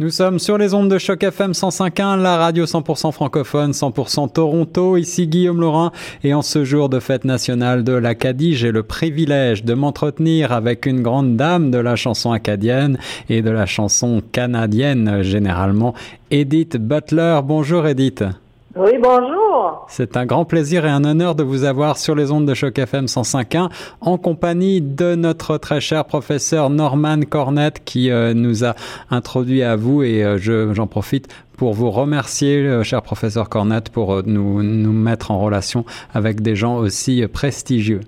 Nous sommes sur les ondes de choc FM 105.1, la radio 100% francophone, 100% Toronto. Ici Guillaume Laurin et en ce jour de fête nationale de l'Acadie, j'ai le privilège de m'entretenir avec une grande dame de la chanson acadienne et de la chanson canadienne généralement, Edith Butler. Bonjour Edith. Oui, bonjour. C'est un grand plaisir et un honneur de vous avoir sur les ondes de choc FM 105.1 en compagnie de notre très cher professeur Norman Cornette qui euh, nous a introduit à vous et euh, j'en profite pour vous remercier, euh, cher professeur Cornette, pour nous, nous mettre en relation avec des gens aussi prestigieux.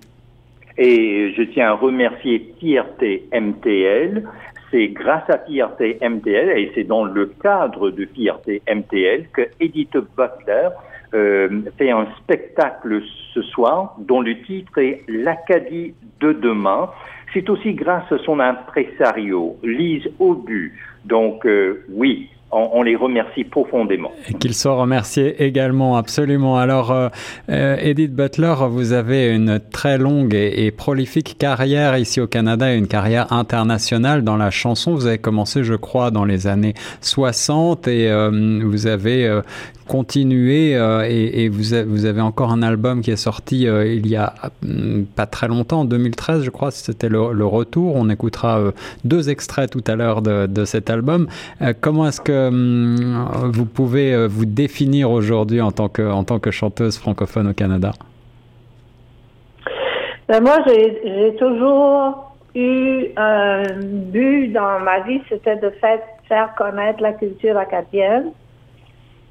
Et je tiens à remercier TRT MTL c'est grâce à PRT MTL, et c'est dans le cadre de PRT MTL, que Edith Butler euh, fait un spectacle ce soir dont le titre est L'Acadie de demain. C'est aussi grâce à son impresario, Lise Aubu. Donc euh, oui, on, les remercie profondément. Et qu'ils soient remerciés également, absolument. Alors, euh, euh, Edith Butler, vous avez une très longue et, prolifique carrière ici au Canada, une carrière internationale dans la chanson. Vous avez commencé, je crois, dans les années 60 et euh, vous avez continuer euh, et, vous, avez encore un album qui est sorti euh, il y a mm, pas très longtemps, en 2013 je crois, c'était le, retour. On écoutera euh, deux extraits tout à l'heure de, cet album. comment est-ce que mm, vous pouvez vous définir aujourd'hui en, tant que, en tant que chanteuse francophone au Canada? Ben moi, j'ai toujours eu un but dans ma vie, c'était de faire connaître la culture acadienne.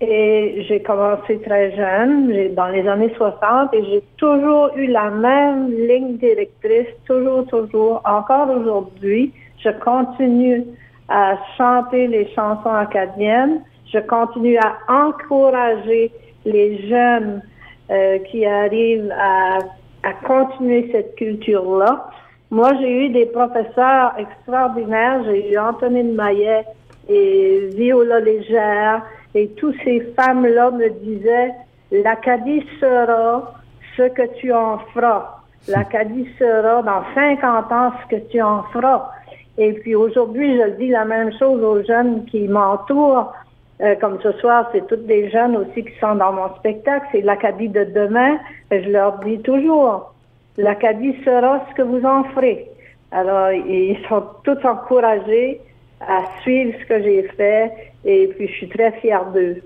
Et j'ai commencé très jeune, dans les années 60, et j'ai toujours eu la même ligne directrice, toujours, toujours. Encore aujourd'hui, je continue à chanter les chansons acadiennes. Je continue à encourager les jeunes euh, qui arrivent à, à continuer cette culture-là. Moi, j'ai eu des professeurs extraordinaires. J'ai eu Antonine Maillet et Viola Légère et toutes ces femmes-là me disaient, l'Acadie sera ce que tu en feras. L'Acadie sera dans 50 ans ce que tu en feras. Et puis aujourd'hui, je dis la même chose aux jeunes qui m'entourent. Euh, comme ce soir, c'est toutes des jeunes aussi qui sont dans mon spectacle. C'est l'Acadie de demain. Je leur dis toujours, l'Acadie sera ce que vous en ferez. Alors, ils sont tous encouragés à suivre ce que j'ai fait et puis je suis très fière d'eux.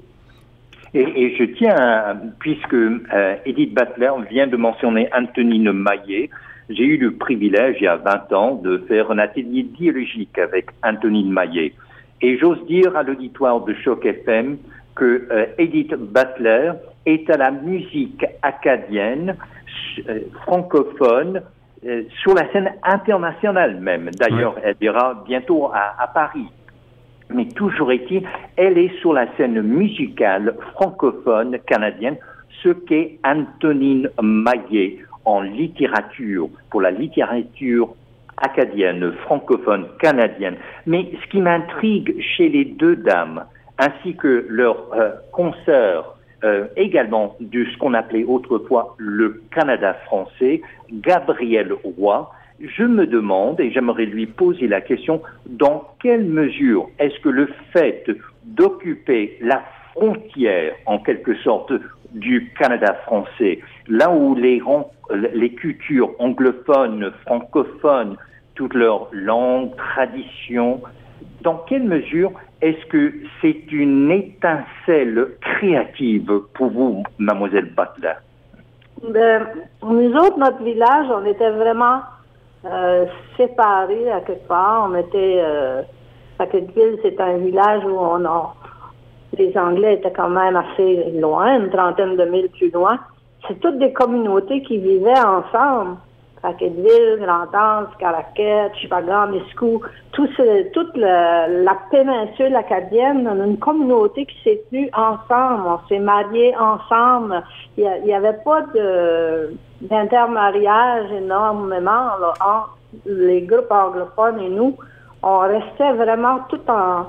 Et, je tiens, puisque euh, Edith Butler vient de mentionner Antonine Maillet, j'ai eu le privilège, il y a 20 ans, de faire un atelier dialogique avec Antonine Maillet. Et j'ose dire à l'auditoire de Choc FM que euh, Edith Butler est à la musique acadienne, euh, francophone, sur la scène internationale même. D'ailleurs, elle ira bientôt à Paris. Mais toujours est-il, elle est sur la scène musicale francophone canadienne, ce qu'est Antonine Maillet en littérature, pour la littérature acadienne, francophone, canadienne. Mais ce qui m'intrigue chez les deux dames, ainsi que leur euh, consoeur, euh, également de ce qu'on appelait autrefois le Canada français, Gabriel Roy, je me demande, et j'aimerais lui poser la question, dans quelle mesure est-ce que le fait d'occuper la frontière, en quelque sorte, du Canada français, là où les, les cultures anglophones, francophones, toutes leurs langues, traditions, dans quelle mesure est-ce que c'est une étincelle créative pour vous, mademoiselle Butler? Ben, nous autres, notre village, on était vraiment euh, séparés à quelque part. On était euh, c'est un village où on a les Anglais étaient quand même assez loin, une trentaine de milles plus loin. C'est toutes des communautés qui vivaient ensemble. Paquetteville, Grand-Anse, Caraquette, Chipagan, Miscou, tout toute la péninsule acadienne, une communauté qui s'est tenue ensemble, on s'est mariés ensemble. Il n'y avait pas d'intermariage énormément entre les groupes anglophones et nous. On restait vraiment tout en,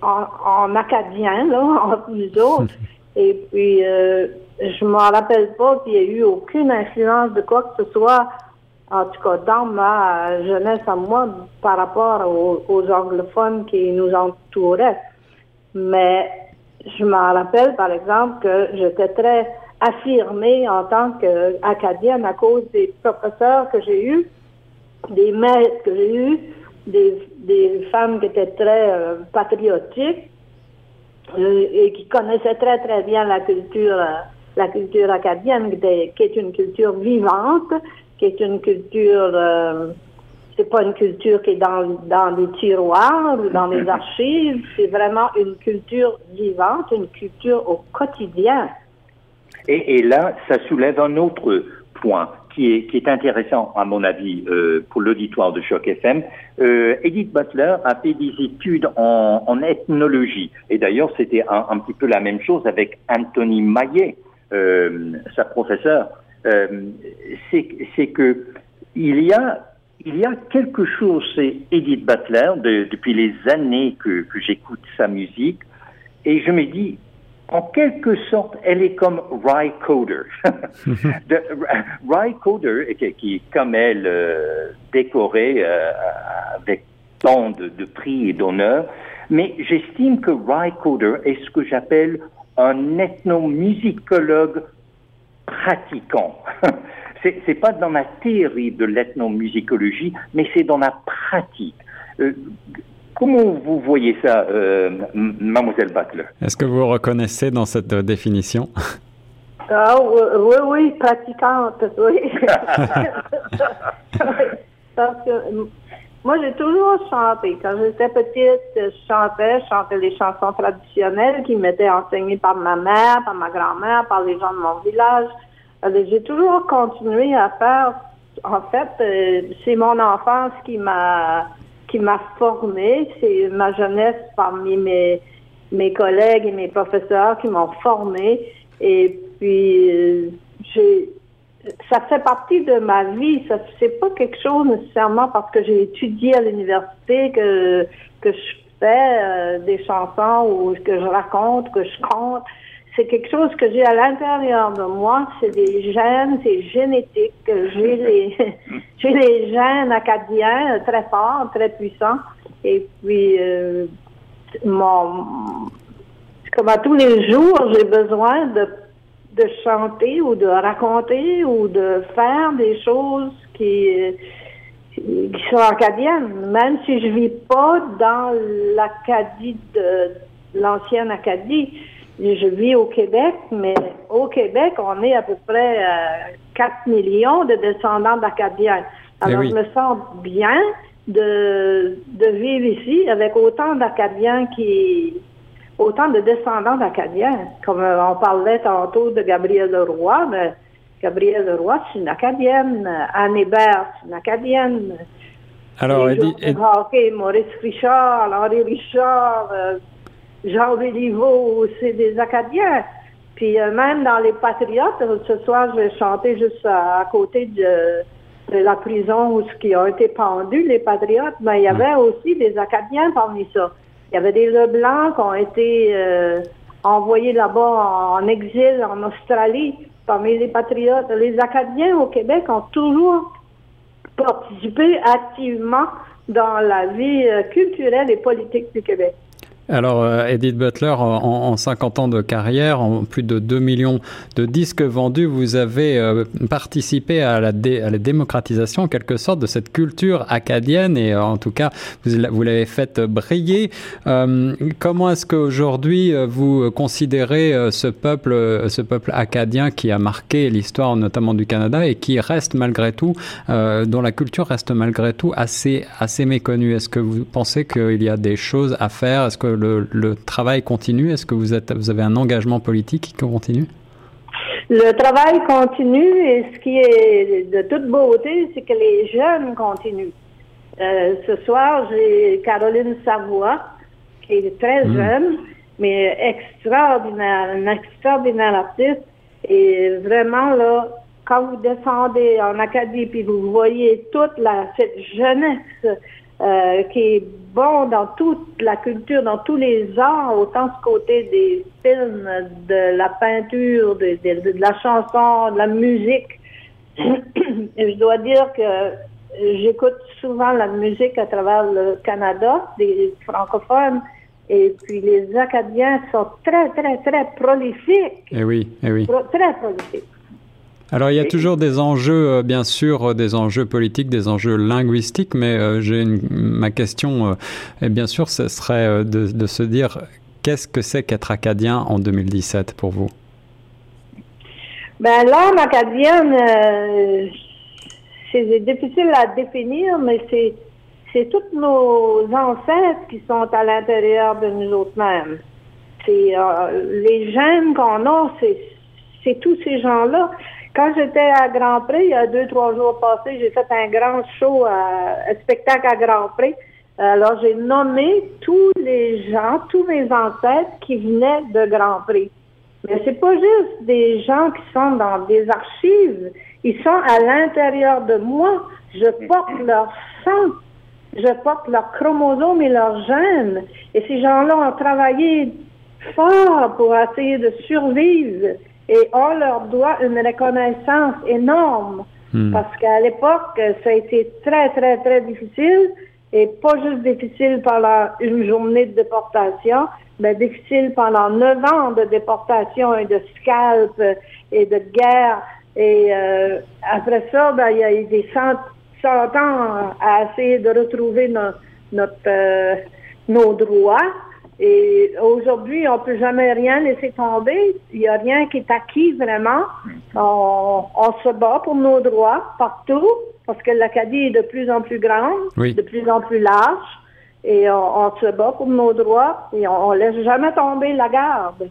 en, acadien, là, entre nous autres. Et puis, euh, je m'en rappelle pas qu'il y ait eu aucune influence de quoi que ce soit en tout cas dans ma jeunesse à moi, par rapport aux, anglophones qui nous entouraient. Mais je me rappelle, par exemple, que j'étais très affirmée en tant qu'acadienne à cause des professeurs que j'ai eus, des maîtres que j'ai eus, des, femmes qui étaient très euh, patriotiques euh, et qui connaissaient très très bien la culture, euh, la culture acadienne, qui est une culture vivante, qui est une culture, c'est pas une culture qui est dans, dans des tiroirs ou dans les archives, c'est vraiment une culture vivante, une culture au quotidien. Et, et là, ça soulève un autre point qui est, intéressant, à mon avis, euh, pour l'auditoire de Choc FM. Euh, Edith Butler a fait des études en, ethnologie. Et d'ailleurs, c'était un, petit peu la même chose avec Anthony Maillet, euh, sa professeure. C'est que il y a quelque chose c'est Edith Butler de, depuis les années que j'écoute sa musique et je me dis en quelque sorte, elle est comme Ry Coder. Ry Coder, qui, qui comme elle, euh, décorée euh, avec tant de, de prix et d'honneur, mais j'estime que Ry Coder est ce que j'appelle un ethnomusicologue pratiquant. c'est, c'est pas dans la théorie de l'ethnomusicologie, mais c'est dans la pratique. Euh, Comment vous voyez ça, euh, mademoiselle Butler? Est-ce que vous reconnaissez dans cette euh, définition? Ah, oui, oui, pratiquante, oui. Parce que moi, j'ai toujours chanté. Quand j'étais petite, je chantais, je chantais les chansons traditionnelles qui m'étaient enseignées par ma mère, par ma grand-mère, par les gens de mon village. J'ai toujours continué à faire. En fait, euh, c'est mon enfance qui m'a qui m'a formée. C'est ma jeunesse parmi mes, mes collègues et mes professeurs qui m'ont formée. Et puis, euh, ça fait partie de ma vie. Ça, c'est pas quelque chose nécessairement parce que j'ai étudié à l'université que, que je fais euh, des chansons ou que je raconte, que je compte c'est quelque chose que j'ai à l'intérieur de moi. C'est des gènes, c'est génétique. J'ai les, j'ai les gènes acadiens très forts, très puissants. Et puis, euh, mon, comme à tous les jours, j'ai besoin de, de chanter ou de raconter ou de faire des choses qui, qui sont acadiennes, même si je vis pas dans l'Acadie de l'ancienne Acadie je vis au Québec, mais au Québec, on est à peu près 4 euh, millions de descendants d'Acadiens. Eh Alors, je me sens bien de, de vivre ici avec autant d'Acadiens qui, autant de descendants d'Acadiens. Comme euh, on parlait tantôt de Gabrielle Leroy, mais Gabrielle Leroy, c'est une Acadienne. Anne Hébert, c'est une Acadienne. Alors, Edith, Maurice Richard, Henri Richard, euh, Jean Béliveau, c'est des Acadiens. Puis euh, même dans les Patriotes, ce soir, je vais chanter juste à, côté de, la prison où qui ont été pendus, les Patriotes, mais il y avait aussi des Acadiens parmi ça. Il y avait des Leblancs qui ont été euh, envoyés là-bas en, exil en Australie parmi les Patriotes. Les Acadiens au Québec ont toujours participé activement dans la vie euh, culturelle et politique du Québec. Alors, euh, Edith Butler, en, 50 ans de carrière, en plus de 2 millions de disques vendus, vous avez euh, participé à la, démocratisation, en quelque sorte, de cette culture acadienne. Et euh, en tout cas, vous, l'avez faite briller. comment est-ce qu'aujourd'hui, vous considérez ce peuple, ce peuple acadien qui a marqué l'histoire notamment du Canada et qui reste malgré tout, dont la culture reste malgré tout assez, assez méconnue? Est-ce que vous pensez qu'il y a des choses à faire? Le, travail continue? Est-ce que vous, êtes, vous avez un engagement politique qui continue? Le travail continue et ce qui est de toute beauté, c'est que les jeunes continuent. Euh, ce soir, j'ai Caroline Savoie, qui est très hmm. jeune, mais extraordinaire, une extraordinaire artiste. Et vraiment, là, quand vous descendez en Acadie, puis vous voyez toute la, cette jeunesse euh, qui est bon dans toute la culture, dans tous les arts, autant ce côté des films, de la peinture, de, de, la chanson, de la musique. je dois dire que j'écoute souvent la musique à travers le Canada, des francophones, et puis les Acadiens sont très, très, très prolifiques. Eh oui, eh oui. très prolifiques. Alors il y a toujours des enjeux, euh, bien sûr, euh, des enjeux politiques, des enjeux linguistiques, mais euh, j'ai ma question, et bien sûr, ce serait de, de se dire qu'est-ce que c'est qu'être acadien en 2017 pour vous? Ben l'âme acadienne, c'est difficile à définir, mais c'est c'est tous nos ancêtres qui sont à l'intérieur de nous autres mêmes. C'est les gènes qu'on a, c'est tous ces gens-là. Quand j'étais à Grand Prix, il y a deux, trois jours passés, j'ai fait un grand show, un spectacle à Grand Prix. Alors, j'ai nommé tous les gens, tous mes ancêtres qui venaient de Grand Prix. Mais c'est pas juste des gens qui sont dans des archives. Ils sont à l'intérieur de moi. Je porte leur sang. Je porte leurs chromosomes et leurs gènes. Et ces gens-là ont travaillé fort pour essayer de survivre et on leur doit une reconnaissance énorme. Hmm. Parce qu'à l'époque, ça a été très, très, très difficile et pas juste difficile pendant une journée de déportation, mais difficile pendant neuf ans de déportation et de scalp et de guerre. Et euh, après ça, ben, il y a eu des cent, ans à essayer de retrouver notre, euh, nos droits. Et aujourd'hui, on peut jamais rien laisser tomber. Il n'y a rien qui est acquis vraiment. On, se bat pour nos droits partout parce que l'Acadie est de plus en plus grande, de plus en plus large. Et on, se bat pour nos droits et on, ne laisse jamais tomber la garde.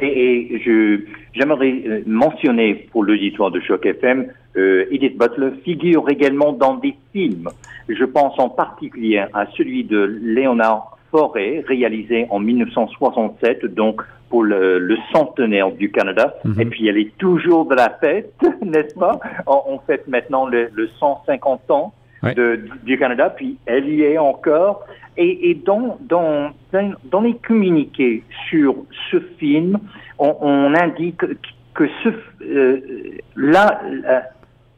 Et, je j'aimerais euh, mentionner pour l'auditoire de Choc FM, euh, Edith Butler figure également dans des films. Je pense en particulier à celui de Léonard forêt réalisée en 1967, donc pour le, centenaire du Canada. Mhm. Et puis elle est toujours de la fête, n'est-ce pas? On, fête maintenant le, 150 ans du Canada, puis elle y est encore. Et, dans, dans, dans les communiqués sur ce film, on, indique que ce, euh, là, euh,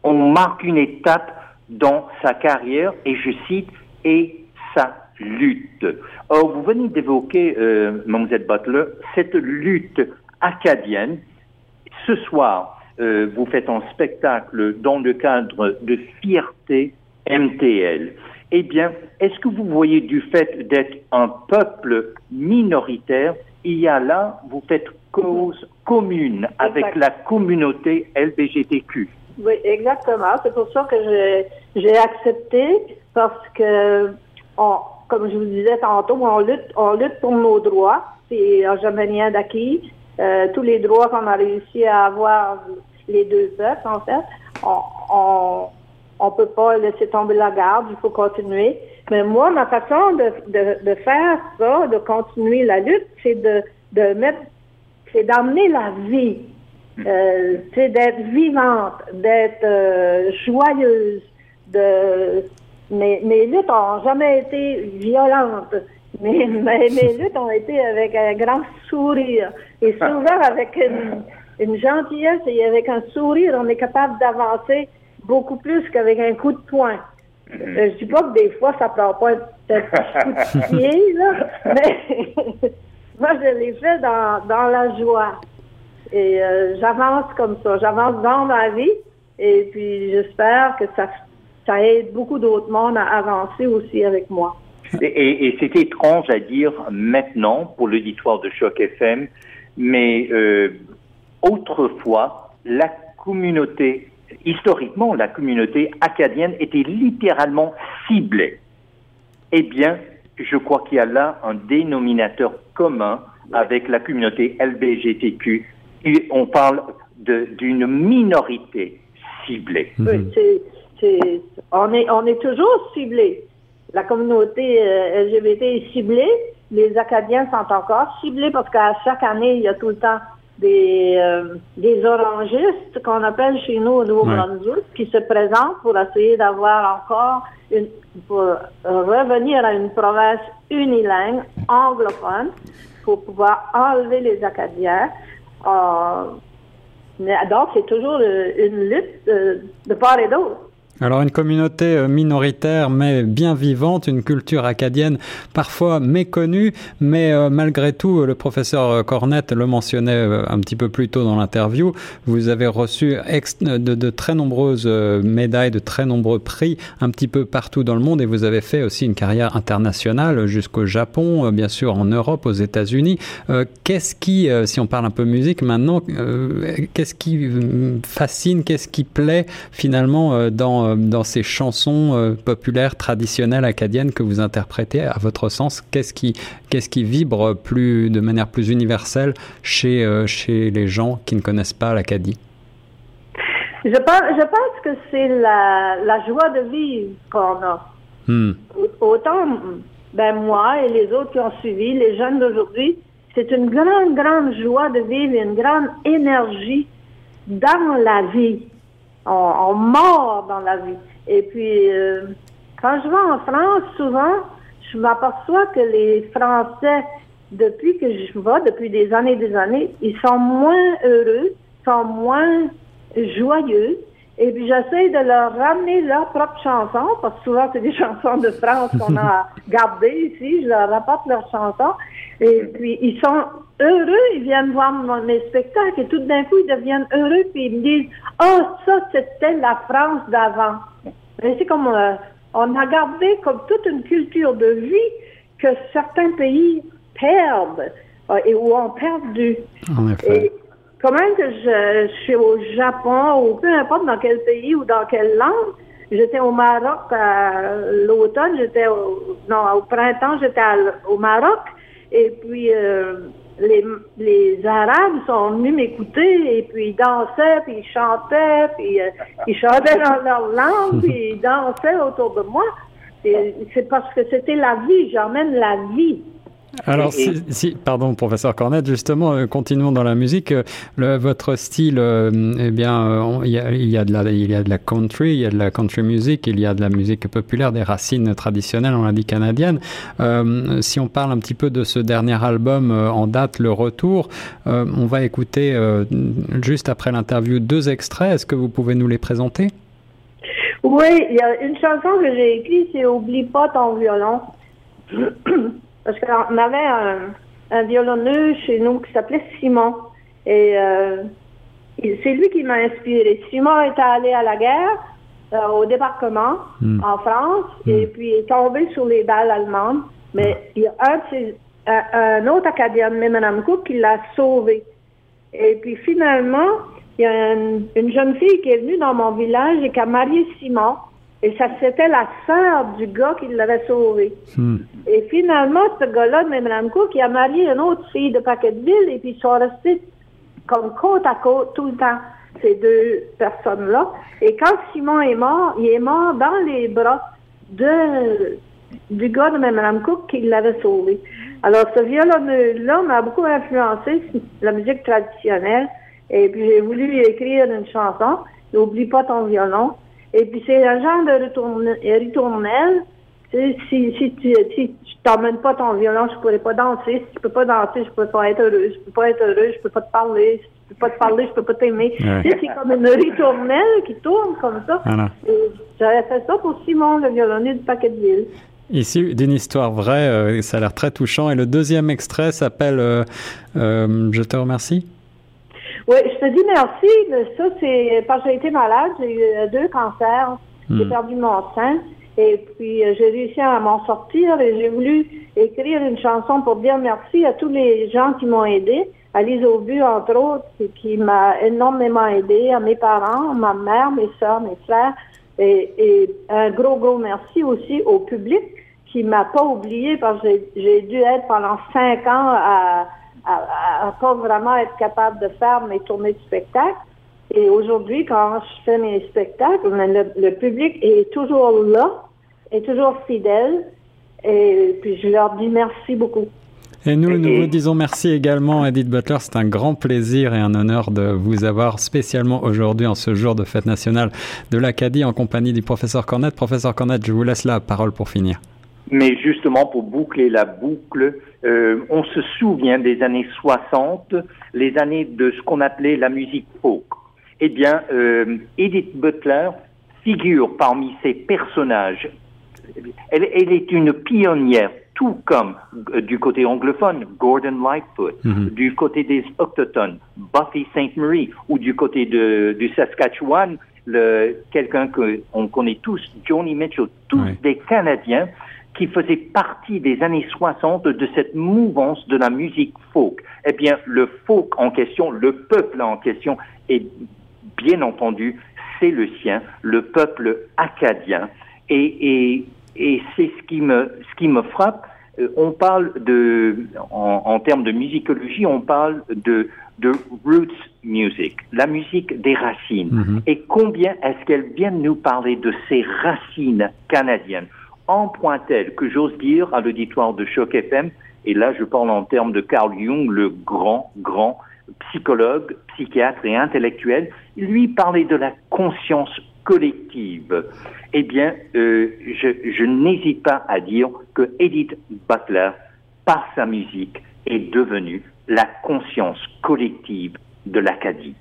on marque une étape dans sa carrière, et je cite, et ça lutte. Or, vous venez d'évoquer, euh, Mlle Butler, cette lutte acadienne. Ce soir, euh, vous faites un spectacle dans le cadre de Fierté MTL. Eh bien, est-ce que vous voyez du fait d'être un peuple minoritaire, il y a là, vous faites cause commune avec la communauté LBGTQ Oui, exactement. C'est pour ça que j'ai accepté parce que on, comme je vous disais tantôt, on lutte, on lutte pour nos droits. C'est jamais rien d'acquis. Euh, tous les droits qu'on a réussi à avoir, les deux peuples, en fait, on, on, on peut pas laisser tomber la garde, il faut continuer. Mais moi, ma façon de, de, de faire ça, de continuer la lutte, c'est de, de mettre, c'est d'amener la vie. Euh, c'est d'être vivante, d'être euh, joyeuse, de mes, mes luttes n'ont jamais été violentes. Mais mes, mes, luttes ont été avec un grand sourire. Et souvent avec une, une gentillesse et avec un sourire, on est capable d'avancer beaucoup plus qu'avec un coup de poing. Mm-hmm. Euh, je dis pas que des fois, ça prend pas un coup de pied, là, mais moi, je l'ai fait dans, dans la joie. Et euh, j'avance comme ça. J'avance dans ma vie. Et puis, j'espère que ça ça aide beaucoup d'autres mondes à avancer aussi avec moi. Et, c'est étrange à dire maintenant pour l'auditoire de Choc FM, mais euh, autrefois, la communauté, historiquement, la communauté acadienne était littéralement ciblée. Eh bien, je crois qu'il y a là un dénominateur commun avec la communauté LBGTQ. on parle d'une minorité ciblée. On est, on est toujours ciblé. La communauté euh, LGBT est ciblée. Les Acadiens sont encore ciblés parce qu'à chaque année, il y a tout le temps des, euh, des orangistes qu'on appelle chez nous au Nouveau-Brunswick qui se présentent pour essayer d'avoir encore une, pour revenir à une province unilingue anglophone pour pouvoir enlever les Acadiens. Euh, donc, c'est toujours une lutte de part et d'autre. Alors une communauté euh, minoritaire mais bien vivante, une culture acadienne parfois méconnue, mais euh, malgré tout, le professeur Cornette le mentionnait euh, un petit peu plus tôt dans l'interview, vous avez reçu de, de, très nombreuses médailles, de très nombreux prix un petit peu partout dans le monde et vous avez fait aussi une carrière internationale jusqu'au Japon, bien sûr en Europe, aux États-Unis. Qu'est-ce qui, si on parle un peu musique maintenant, qu'est-ce qui fascine, qu'est-ce qui plaît finalement dans euh, dans, ces chansons euh, populaires traditionnelles acadiennes que vous interprétez, à votre sens, qu'est-ce qui, qu'est-ce qui vibre plus, de manière plus universelle chez, euh, chez les gens qui ne connaissent pas l'Acadie? Je pense, je pense que c'est la, la joie de vivre qu'on a. Hmm. Autant ben moi et les autres qui ont suivi, les jeunes d'aujourd'hui, c'est une grande, grande joie de vivre, une grande énergie dans la vie on, mort dans la vie. Et puis, euh, quand je vais en France, souvent, je m'aperçois que les Français, depuis que je vais, depuis des années et des années, ils sont moins heureux, sont moins joyeux. Et puis j'essaie de leur ramener leurs propres chansons, parce que souvent c'est des chansons de France qu'on a gardées ici, je leur rapporte leurs chansons. Et puis ils sont heureux, ils viennent voir mes spectacles et tout d'un coup ils deviennent heureux puis ils me disent Oh, ça c'était la France d'avant. C'est comme euh, on a gardé comme toute une culture de vie que certains pays perdent euh, et ou ont perdu. En effet. Comment que je, suis au Japon ou peu importe dans quel pays ou dans quelle langue, j'étais au Maroc à l'automne, j'étais au, non au printemps, j'étais au Maroc et puis euh, les, les Arabes sont venus m'écouter et puis ils dansaient puis ils chantaient puis euh, ils chantaient dans leur langue puis ils dansaient autour de moi. C'est parce que c'était la vie, j'emmène la vie. Alors, si, pardon, professeur Cornette, justement, euh, continuons dans la musique. Euh, le, votre style, euh, eh bien, il, y a, il, y a de la, il y a de la country, il y a de la country music, il y a de la musique populaire, des racines traditionnelles, on l'a dit canadienne. si on parle un petit peu de ce dernier album en date, Le Retour, on va écouter juste après l'interview deux extraits. Est-ce que vous pouvez nous les présenter? Oui, il y a une chanson que j'ai écrite, c'est Oublie pas ton violon. Parce qu'on avait un, un violonneux chez nous qui s'appelait Simon. Et euh, c'est lui qui m'a inspiré. Simon était allé à la guerre, euh, au débarquement, hmm. en France, hmm. et puis est tombé sur les balles allemandes. Mais il y a un, un, autre Acadien, Mme Cook, qui l'a sauvé. Et puis finalement, il y a une, jeune fille qui est venue dans mon village et qui a marié Simon. Et ça, c'était la sœur du gars qui l'avait sauvé. Hmm. Et finalement, ce gars-là, de Mme qui a marié une autre fille de Paquetteville, et puis ils sont restés comme côte à côte tout le temps, ces deux personnes-là. Et quand Simon est mort, il est mort dans les bras de, du gars de Mme Cook qui l'avait sauvé. Alors, ce violonneux-là m'a beaucoup influencé la musique traditionnelle. Et puis, j'ai voulu écrire une chanson, N'oublie pas ton violon. Et puis, c'est un genre de ritournelle. Si, si, tu si t'emmènes pas ton violon, je pourrais pas danser. Si tu peux pas danser, je peux pas être heureux. Je peux pas être heureux, je peux pas te parler. Si tu peux pas te parler, je peux pas t'aimer. C'est comme une ritournelle qui tourne comme ça. J'avais fait ça pour Simon, le violonnier du paquet de ville. Ici, d'une histoire vraie, euh, ça a l'air très touchant. Et le deuxième extrait s'appelle euh, euh, Je te remercie. Oui, je te dis merci. Ça, c'est parce que j'ai été malade. J'ai eu euh, deux cancers. J'ai hmm. perdu mon sein. Et puis, euh, j'ai réussi à m'en sortir et j'ai voulu écrire une chanson pour dire merci à tous les gens qui m'ont aidé. À Lise Aubu, entre autres, qui m'a énormément aidé, à mes parents, ma mère, mes soeurs, mes frères. Et, et, un gros, gros merci aussi au public qui m'a pas oublié parce que j'ai dû être pendant cinq ans à à, pas vraiment être capable de faire mes tournées de spectacle. Et aujourd'hui, quand je fais mes spectacles, le, public est toujours là, est toujours fidèle. Et puis je leur dis merci beaucoup. Et nous, nous vous disons merci également, Edith Butler. C'est un grand plaisir et un honneur de vous avoir spécialement aujourd'hui en ce jour de fête nationale de l'Acadie en compagnie du professeur Cornette. Professeur Cornette, je vous laisse la parole pour finir. Mais justement, pour boucler la boucle, euh, on se souvient des années 60, les années de ce qu'on appelait la musique folk. Eh bien, euh, Edith Butler figure parmi ces personnages. Elle, elle est une pionnière, tout comme euh, du côté anglophone, Gordon Lightfoot, Mhm. du côté des Autochtones, Buffy St. Marie, ou du côté de, du Saskatchewan, quelqu'un que on connaît tous, Joni Mitchell, tous Oui. des Canadiens qui faisaient partie des années 60 de cette mouvance de la musique folk. Eh bien, le folk en question, le peuple en question, est bien entendu, c'est le sien, le peuple acadien. Et, et, et c'est ce qui me, ce qui me frappe. Euh, on parle de, en, en termes de musicologie, on parle de, de roots music, la musique des racines. Mhm. Et combien est-ce qu'elle vient nous parler de ces racines canadiennes? En point tel que j'ose dire à l'auditoire de Choc FM, et là je parle en termes de Carl Jung, le grand, grand psychologue, psychiatre et intellectuel, lui parlait de la conscience collective. Eh bien, euh, je n'hésite pas à dire que Edith Butler, par sa musique, est devenue la conscience collective de l'Acadie.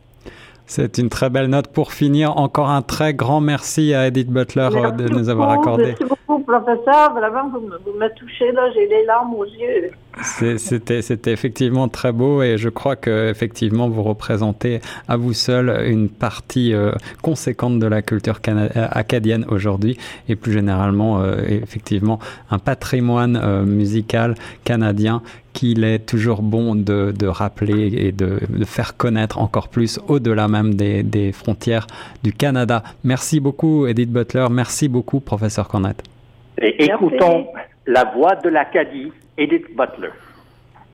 C'est une très belle note pour finir. Encore un très grand merci à Edith Butler de nous avoir beaucoup, accordé. Merci beaucoup, professeur. Vraiment, vous me, vous me touchez, là. J'ai les larmes aux yeux. C'est- C'était, c'était effectivement très beau et je crois que effectivement vous représentez à vous seul une partie euh, conséquente de la culture euh, acadienne aujourd'hui et plus généralement euh, effectivement un patrimoine euh, musical canadien qu'il est toujours bon de, de rappeler et de, de faire connaître encore plus au-delà même des, des frontières du Canada. Merci beaucoup Edith Butler, merci beaucoup professeur Cornette. Et Merci. écoutons la voix de l'Acadie, Edith Butler.